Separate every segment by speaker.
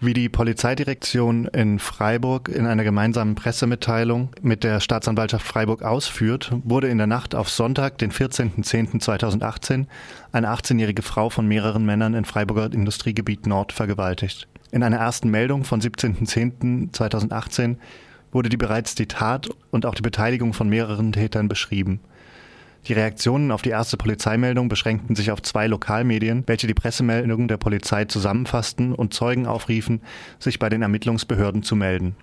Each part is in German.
Speaker 1: Wie die Polizeidirektion in Freiburg in einer gemeinsamen Pressemitteilung mit der Staatsanwaltschaft Freiburg ausführt, wurde in der Nacht auf Sonntag, den 14.10.2018, eine 18-jährige Frau von mehreren Männern in Freiburger Industriegebiet Nord vergewaltigt. In einer ersten Meldung von 17.10.2018 wurde die bereits die Tat und auch die Beteiligung von mehreren Tätern beschrieben. Die Reaktionen auf die erste Polizeimeldung beschränkten sich auf zwei Lokalmedien, welche die Pressemeldung der Polizei zusammenfassten und Zeugen aufriefen, sich bei den Ermittlungsbehörden zu melden.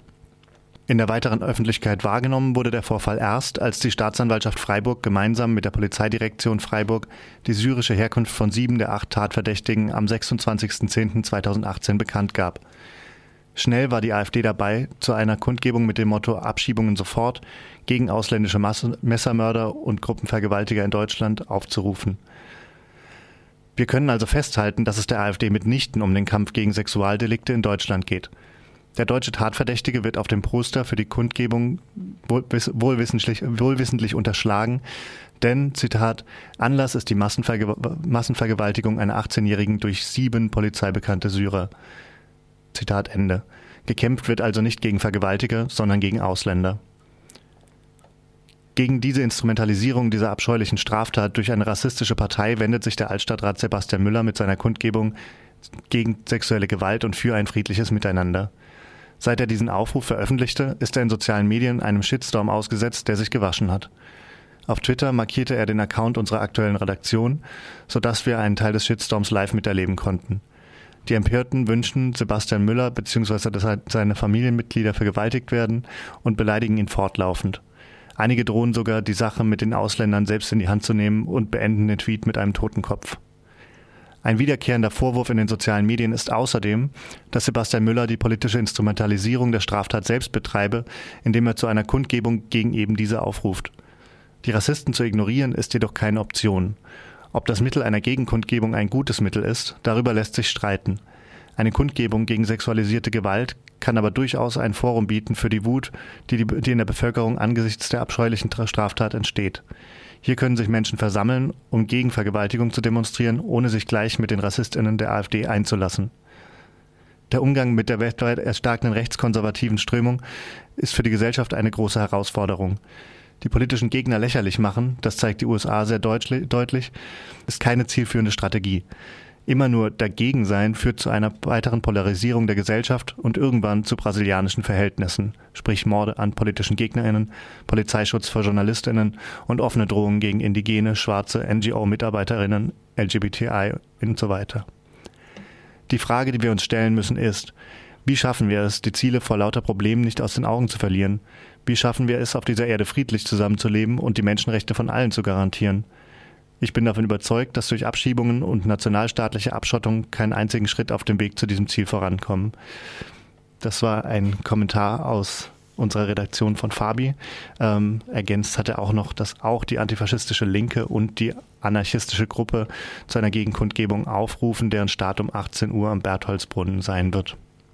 Speaker 1: In der weiteren Öffentlichkeit wahrgenommen wurde der Vorfall erst, als die Staatsanwaltschaft Freiburg gemeinsam mit der Polizeidirektion Freiburg die syrische Herkunft von sieben der acht Tatverdächtigen am 26.10.2018 bekannt gab. Schnell war die AfD dabei, zu einer Kundgebung mit dem Motto Abschiebungen sofort gegen ausländische Messermörder und Gruppenvergewaltiger in Deutschland aufzurufen. Wir können also festhalten, dass es der AfD mitnichten um den Kampf gegen Sexualdelikte in Deutschland geht. Der deutsche Tatverdächtige wird auf dem Poster für die Kundgebung wohlwissentlich, wohlwissentlich unterschlagen, denn, Zitat, Anlass ist die Massenverge Massenvergewaltigung einer 18-Jährigen durch sieben polizeibekannte Syrer. Zitat Ende. Gekämpft wird also nicht gegen Vergewaltiger, sondern gegen Ausländer. Gegen diese Instrumentalisierung dieser abscheulichen Straftat durch eine rassistische Partei wendet sich der Altstadtrat Sebastian Müller mit seiner Kundgebung gegen sexuelle Gewalt und für ein friedliches Miteinander. Seit er diesen Aufruf veröffentlichte, ist er in sozialen Medien einem Shitstorm ausgesetzt, der sich gewaschen hat. Auf Twitter markierte er den Account unserer aktuellen Redaktion, sodass wir einen Teil des Shitstorms live miterleben konnten. Die Empörten wünschen Sebastian Müller bzw. dass seine Familienmitglieder vergewaltigt werden und beleidigen ihn fortlaufend. Einige drohen sogar, die Sache mit den Ausländern selbst in die Hand zu nehmen und beenden den Tweet mit einem toten Kopf. Ein wiederkehrender Vorwurf in den sozialen Medien ist außerdem, dass Sebastian Müller die politische Instrumentalisierung der Straftat selbst betreibe, indem er zu einer Kundgebung gegen eben diese aufruft. Die Rassisten zu ignorieren ist jedoch keine Option. Ob das Mittel einer Gegenkundgebung ein gutes Mittel ist, darüber lässt sich streiten. Eine Kundgebung gegen sexualisierte Gewalt kann aber durchaus ein Forum bieten für die Wut, die, die, die in der Bevölkerung angesichts der abscheulichen Straftat entsteht. Hier können sich Menschen versammeln, um gegen Vergewaltigung zu demonstrieren, ohne sich gleich mit den Rassistinnen der AfD einzulassen. Der Umgang mit der weltweit erstarkenden rechtskonservativen Strömung ist für die Gesellschaft eine große Herausforderung. Die politischen Gegner lächerlich machen, das zeigt die USA sehr deutlich, ist keine zielführende Strategie. Immer nur dagegen sein führt zu einer weiteren Polarisierung der Gesellschaft und irgendwann zu brasilianischen Verhältnissen, sprich Morde an politischen Gegnerinnen, Polizeischutz für Journalistinnen und offene Drohungen gegen indigene, schwarze NGO-Mitarbeiterinnen, LGBTI und so weiter. Die Frage, die wir uns stellen müssen, ist, wie schaffen wir es, die Ziele vor lauter Problemen nicht aus den Augen zu verlieren? Wie schaffen wir es, auf dieser Erde friedlich zusammenzuleben und die Menschenrechte von allen zu garantieren? Ich bin davon überzeugt, dass durch Abschiebungen und nationalstaatliche Abschottung keinen einzigen Schritt auf dem Weg zu diesem Ziel vorankommen. Das war ein Kommentar aus unserer Redaktion von Fabi. Ähm, ergänzt hat er auch noch, dass auch die antifaschistische Linke und die anarchistische Gruppe zu einer Gegenkundgebung aufrufen, deren Start um 18 Uhr am Bertholdsbrunnen sein wird.